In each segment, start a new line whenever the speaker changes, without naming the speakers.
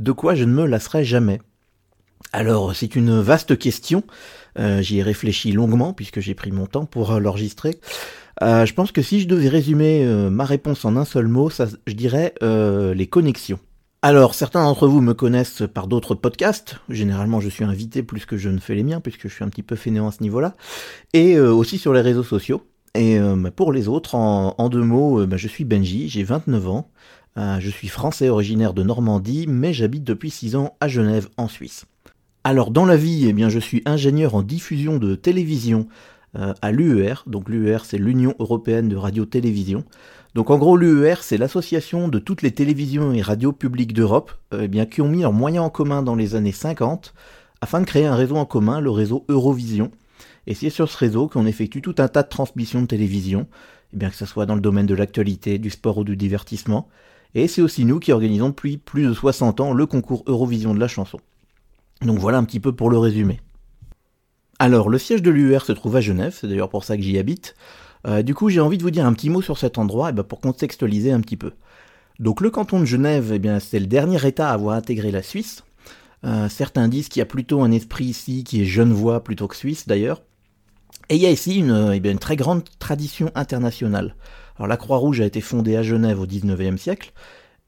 De quoi je ne me lasserai jamais Alors, c'est une vaste question. Euh, j'y ai réfléchi longuement puisque j'ai pris mon temps pour euh, l'enregistrer. Euh, je pense que si je devais résumer ma réponse en un seul mot, je dirais les connexions. Alors, certains d'entre vous me connaissent par d'autres podcasts. Généralement, je suis invité plus que je ne fais les miens, puisque je suis un petit peu fainéant à ce niveau-là. Et aussi sur les réseaux sociaux. Et pour les autres, en, deux mots, bah, je suis Benji, j'ai 29 ans. Je suis français originaire de Normandie, mais j'habite depuis 6 ans à Genève, en Suisse. Alors dans la vie, eh bien, je suis ingénieur en diffusion de télévision euh, à l'UER. Donc l'UER, c'est l'Union européenne de radio-télévision. Donc en gros, l'UER, c'est l'association de toutes les télévisions et radios publiques d'Europe, euh, eh qui ont mis leurs moyens en commun dans les années 50 afin de créer un réseau en commun, le réseau Eurovision. Et c'est sur ce réseau qu'on effectue tout un tas de transmissions de télévision, eh bien que ce soit dans le domaine de l'actualité, du sport ou du divertissement. Et c'est aussi nous qui organisons depuis plus de 60 ans le concours Eurovision de la chanson. Donc voilà un petit peu pour le résumé. Alors, le siège de l'UR se trouve à Genève, c'est d'ailleurs pour ça que j'y habite. Euh, du coup, j'ai envie de vous dire un petit mot sur cet endroit et eh ben, pour contextualiser un petit peu. Donc, le canton de Genève, eh c'est le dernier État à avoir intégré la Suisse. Euh, certains disent qu'il y a plutôt un esprit ici qui est genevois plutôt que suisse d'ailleurs. Et il y a ici une, eh une très grande tradition internationale. Alors, la Croix-Rouge a été fondée à Genève au 19e siècle,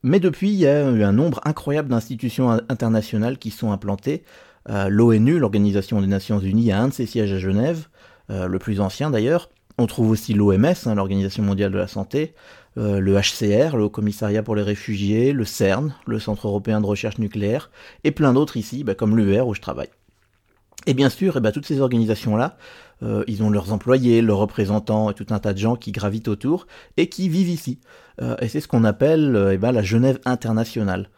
mais depuis, il y a eu un nombre incroyable d'institutions internationales qui sont implantées. Euh, L'ONU, l'Organisation des Nations Unies, a un de ses sièges à Genève, euh, le plus ancien d'ailleurs. On trouve aussi l'OMS, hein, l'Organisation mondiale de la santé, euh, le HCR, le Haut Commissariat pour les réfugiés, le CERN, le Centre européen de recherche nucléaire, et plein d'autres ici, bah, comme l'UR où je travaille. Et bien sûr, eh ben, toutes ces organisations-là, euh, ils ont leurs employés, leurs représentants et tout un tas de gens qui gravitent autour et qui vivent ici. Euh, et c'est ce qu'on appelle euh, eh ben, la Genève internationale.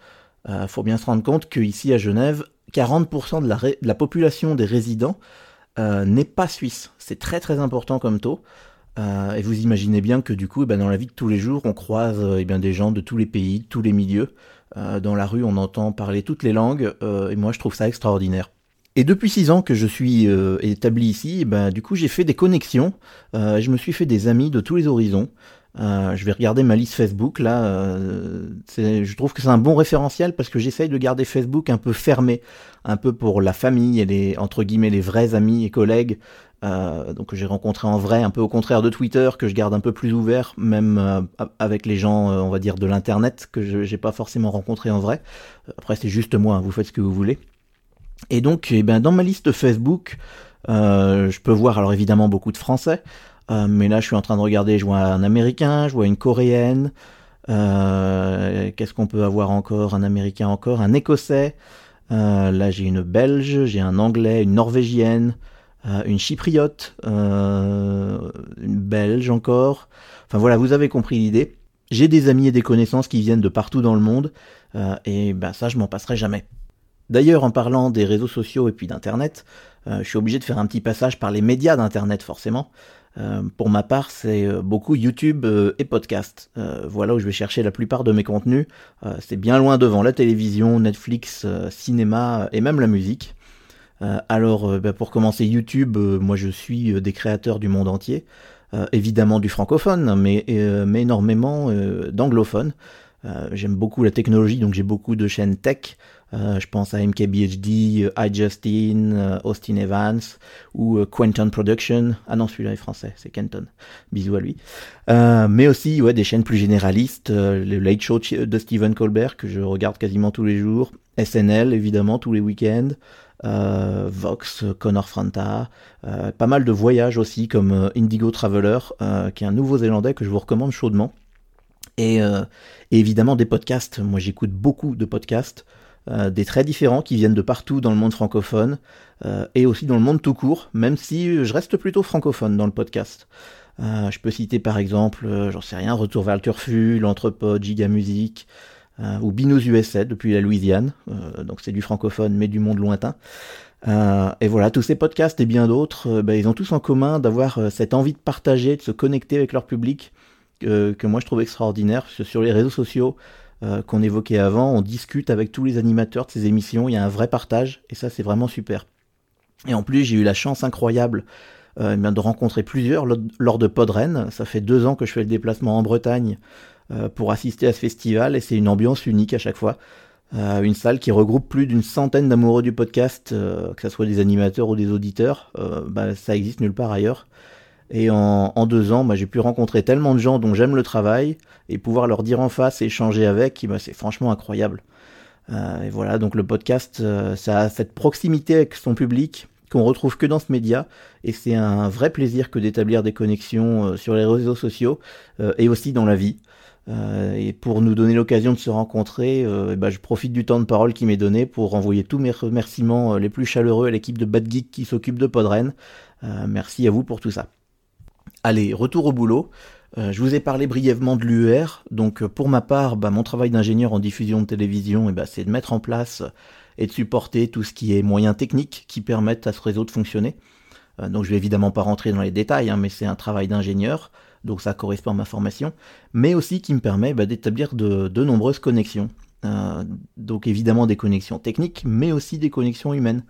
Il faut bien se rendre compte qu'ici à Genève, 40% de la, population des résidents n'est pas suisse. C'est très très important comme taux. et vous imaginez bien que du coup, eh ben, dans la vie de tous les jours, on croise bien, des gens de tous les pays, de tous les milieux. dans la rue, on entend parler toutes les langues. et moi, je trouve ça extraordinaire. Et depuis six ans que je suis euh, établi ici, ben, du coup j'ai fait des connexions, euh, je me suis fait des amis de tous les horizons. Euh, je vais regarder ma liste Facebook là. Euh, je trouve que c'est un bon référentiel parce que j'essaye de garder Facebook un peu fermé, un peu pour la famille et les entre guillemets les vrais amis et collègues. Euh, donc j'ai rencontré en vrai, un peu au contraire de Twitter que je garde un peu plus ouvert, même avec les gens, on va dire de l'internet que je n'ai pas forcément rencontré en vrai. Après c'est juste moi, hein, vous faites ce que vous voulez. Et donc, eh ben, dans ma liste Facebook, euh, je peux voir alors évidemment beaucoup de Français, euh, mais là je suis en train de regarder, je vois un Américain, je vois une Coréenne, euh, qu'est-ce qu'on peut avoir encore Un Américain encore, un Écossais, là j'ai une Belge, j'ai un Anglais, une Norvégienne, une Chypriote, une Belge encore, enfin voilà, vous avez compris l'idée. J'ai des amis et des connaissances qui viennent de partout dans le monde, et ben ça je m'en passerai jamais. D'ailleurs, en parlant des réseaux sociaux et puis d'Internet, euh, je suis obligé de faire un petit passage par les médias d'Internet forcément. Euh, pour ma part, c'est euh, beaucoup YouTube et podcast. voilà où je vais chercher la plupart de mes contenus. c'est bien loin devant la télévision, Netflix, cinéma et même la musique. alors, bah, pour commencer YouTube, moi je suis des créateurs du monde entier. évidemment du francophone, mais, mais énormément d'anglophones. J'aime beaucoup la technologie, donc j'ai beaucoup de chaînes tech. Euh, je pense à MKBHD, euh, iJustin, euh, Austin Evans ou Quentin Production. Ah non, celui-là est français, c'est Kenton. Bisous à lui. mais aussi ouais, des chaînes plus généralistes, le Late Show de Stephen Colbert que je regarde quasiment tous les jours, SNL évidemment tous les week-ends. Vox, Connor Franta, pas mal de voyages aussi comme Indigo Traveler, qui est un nouveau-zélandais que je vous recommande chaudement. et évidemment des podcasts. Moi j'écoute beaucoup de podcasts. Euh, des traits différents qui viennent de partout dans le monde francophone euh, et aussi dans le monde tout court, même si je reste plutôt francophone dans le podcast. Euh, je peux citer par exemple, j'en sais rien, Retour vers le Turfu, L'Entrepôt, Giga Music, ou Binous USA depuis la Louisiane, donc c'est du francophone mais du monde lointain. et voilà, tous ces podcasts et bien d'autres, bah, ils ont tous en commun d'avoir cette envie de partager, de se connecter avec leur public, que moi je trouve extraordinaire. Sur les réseaux sociaux, euh, qu'on évoquait avant. On discute avec tous les animateurs de ces émissions. Il y a un vrai partage et ça, c'est vraiment super. Et en plus, j'ai eu la chance incroyable euh, de rencontrer plusieurs lors de Podren. Ça fait deux ans que je fais le déplacement en Bretagne euh, pour assister à ce festival et c'est une ambiance unique à chaque fois. une salle qui regroupe plus d'une centaine d'amoureux du podcast, que ce soit des animateurs ou des auditeurs. Bah, ça existe nulle part ailleurs. Et en, deux ans, bah, j'ai pu rencontrer tellement de gens dont j'aime le travail et pouvoir leur dire en face et échanger avec, bah, c'est franchement incroyable. Euh, et voilà, donc le podcast, euh, ça a cette proximité avec son public qu'on retrouve que dans ce média, et c'est un vrai plaisir que d'établir des connexions euh, sur les réseaux sociaux et aussi dans la vie. et pour nous donner l'occasion de se rencontrer, bah, je profite du temps de parole qui m'est donné pour envoyer tous mes remerciements les plus chaleureux à l'équipe de Bad Geek qui s'occupe de Podren. merci à vous pour tout ça. Allez, retour au boulot. Euh, je vous ai parlé brièvement de l'UER. Donc euh, pour ma part, bah, mon travail d'ingénieur en diffusion de télévision, eh bah, c'est de mettre en place et de supporter tout ce qui est moyens techniques qui permettent à ce réseau de fonctionner. Euh, donc je vais évidemment pas rentrer dans les détails, hein, mais c'est un travail d'ingénieur, donc ça correspond à ma formation, mais aussi qui me permet bah, d'établir de, de, nombreuses connexions. donc évidemment des connexions techniques, mais aussi des connexions humaines.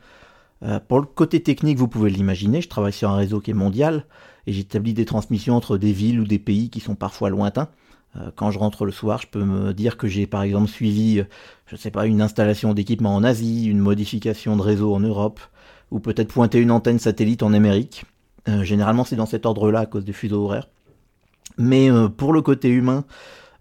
Pour le côté technique, vous pouvez l'imaginer, je travaille sur un réseau qui est mondial, et j'établis des transmissions entre des villes ou des pays qui sont parfois lointains. Euh, quand je rentre le soir, je peux me dire que j'ai par exemple suivi, euh, je sais pas, une installation d'équipement en Asie, une modification de réseau en Europe, ou peut-être pointer une antenne satellite en Amérique. Euh, généralement, c'est dans cet ordre-là à cause des fuseaux horaires. Mais pour le côté humain,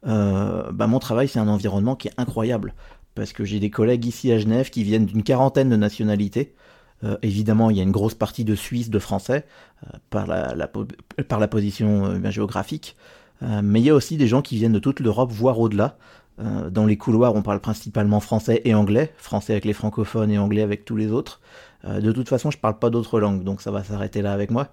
bah, mon travail, c'est un environnement qui est incroyable. Parce que j'ai des collègues ici à Genève qui viennent d'une quarantaine de nationalités. Euh, évidemment, il y a une grosse partie de Suisse, de Français, euh, par, la, par la position euh, géographique. mais il y a aussi des gens qui viennent de toute l'Europe, voire au-delà. dans les couloirs, on parle principalement français et anglais, français avec les francophones et anglais avec tous les autres. de toute façon, je parle pas d'autres langues, donc ça va s'arrêter là avec moi.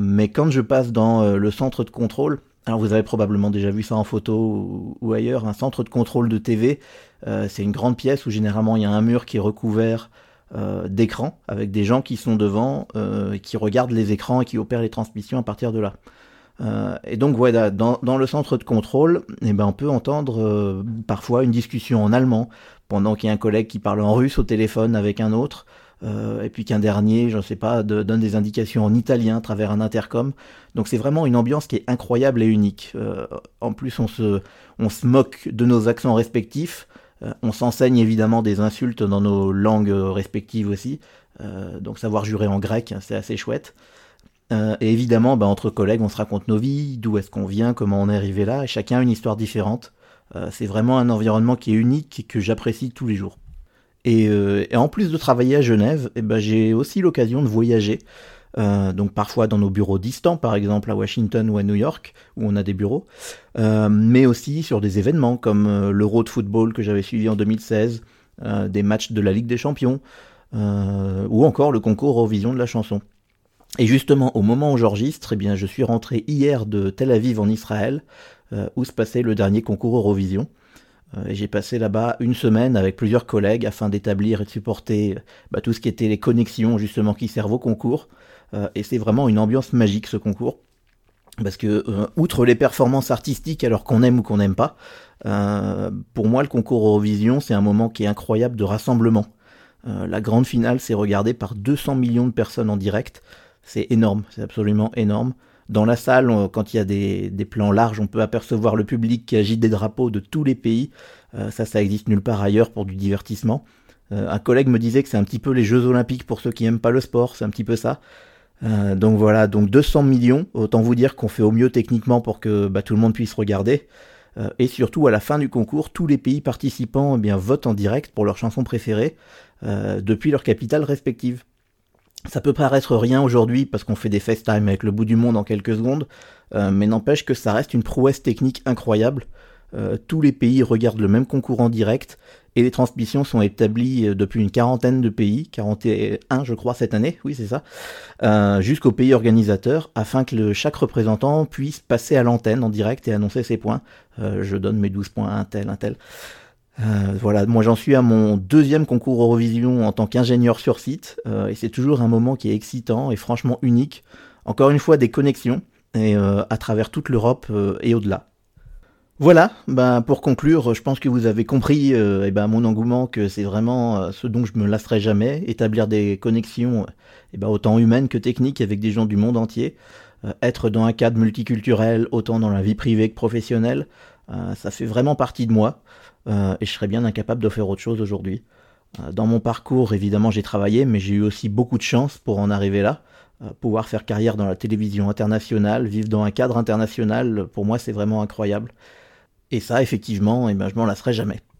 mais quand je passe dans le centre de contrôle, alors vous avez probablement déjà vu ça en photo ou, ou ailleurs, un centre de contrôle de TV, c'est une grande pièce où généralement il y a un mur qui est recouvert euh, d'écran avec des gens qui sont devant, euh, qui regardent les écrans et qui opèrent les transmissions à partir de là. Euh, et donc voilà, dans, dans, le centre de contrôle, eh ben, on peut entendre parfois une discussion en allemand, pendant qu'il y a un collègue qui parle en russe au téléphone avec un autre, et puis qu'un dernier, je ne sais pas, donne des indications en italien à travers un intercom. Donc c'est vraiment une ambiance qui est incroyable et unique. en plus, on se, on se moque de nos accents respectifs. Euh, on s'enseigne évidemment des insultes dans nos langues respectives aussi. Euh, donc savoir jurer en grec, c'est assez chouette. Euh, et évidemment, bah, entre collègues, on se raconte nos vies, d'où est-ce qu'on vient, comment on est arrivé là, et chacun a une histoire différente. c'est vraiment un environnement qui est unique et que j'apprécie tous les jours. Et, en plus de travailler à Genève, eh ben, j'ai aussi l'occasion de voyager. Euh, donc parfois dans nos bureaux distants, par exemple à Washington ou à New York, où on a des bureaux, euh, mais aussi sur des événements comme euh, l'Euro de football que j'avais suivi en 2016, des matchs de la Ligue des Champions, ou encore le concours Eurovision de la chanson. Et justement, au moment où j'enregistre, eh je suis rentré hier de Tel Aviv en Israël, où se passait le dernier concours Eurovision. Et j'ai passé là-bas une semaine avec plusieurs collègues afin d'établir et de supporter bah, tout ce qui était les connexions justement qui servent au concours, euh, et c'est vraiment une ambiance magique ce concours. Parce que, euh, outre les performances artistiques, alors qu'on aime ou qu'on n'aime pas, euh, pour moi, le concours Eurovision, c'est un moment qui est incroyable de rassemblement. la grande finale, c'est regardé par 200 millions de personnes en direct. C'est énorme, c'est absolument énorme. Dans la salle, quand il y a des, plans larges, on peut apercevoir le public qui agite des drapeaux de tous les pays. ça, ça existe nulle part ailleurs pour du divertissement. un collègue me disait que c'est un petit peu les Jeux Olympiques pour ceux qui n'aiment pas le sport, c'est un petit peu ça. Euh, donc voilà, donc 200 millions, autant vous dire qu'on fait au mieux techniquement pour que bah, tout le monde puisse regarder. Euh, et surtout, à la fin du concours, tous les pays participants eh bien, votent en direct pour leur chanson préférée euh, depuis leur capitale respective. Ça peut paraître rien aujourd'hui parce qu'on fait des FaceTime avec le bout du monde en quelques secondes, mais n'empêche que ça reste une prouesse technique incroyable. tous les pays regardent le même concours en direct et les transmissions sont établies euh, depuis une quarantaine de pays, 41 je crois cette année, oui c'est ça, euh, jusqu'au pays organisateur, afin que chaque représentant puisse passer à l'antenne en direct et annoncer ses points. Euh, je donne mes 12 points à un tel, un tel. Voilà, moi j'en suis à mon deuxième concours Eurovision en tant qu'ingénieur sur site, et c'est toujours un moment qui est excitant et franchement unique. Encore une fois, des connexions, et à travers toute l'Europe et au-delà. Voilà, ben pour conclure, je pense que vous avez compris euh, eh ben, mon engouement, que c'est vraiment euh, ce dont je me lasserai jamais, établir des connexions eh ben, autant humaines que techniques avec des gens du monde entier, euh, être dans un cadre multiculturel autant dans la vie privée que professionnelle, ça fait vraiment partie de moi et je serais bien incapable de faire autre chose aujourd'hui. Dans mon parcours, évidemment, j'ai travaillé, mais j'ai eu aussi beaucoup de chance pour en arriver là. pouvoir faire carrière dans la télévision internationale, vivre dans un cadre international, pour moi, c'est vraiment incroyable. Et ça, effectivement, eh ben, je m'en lasserai jamais.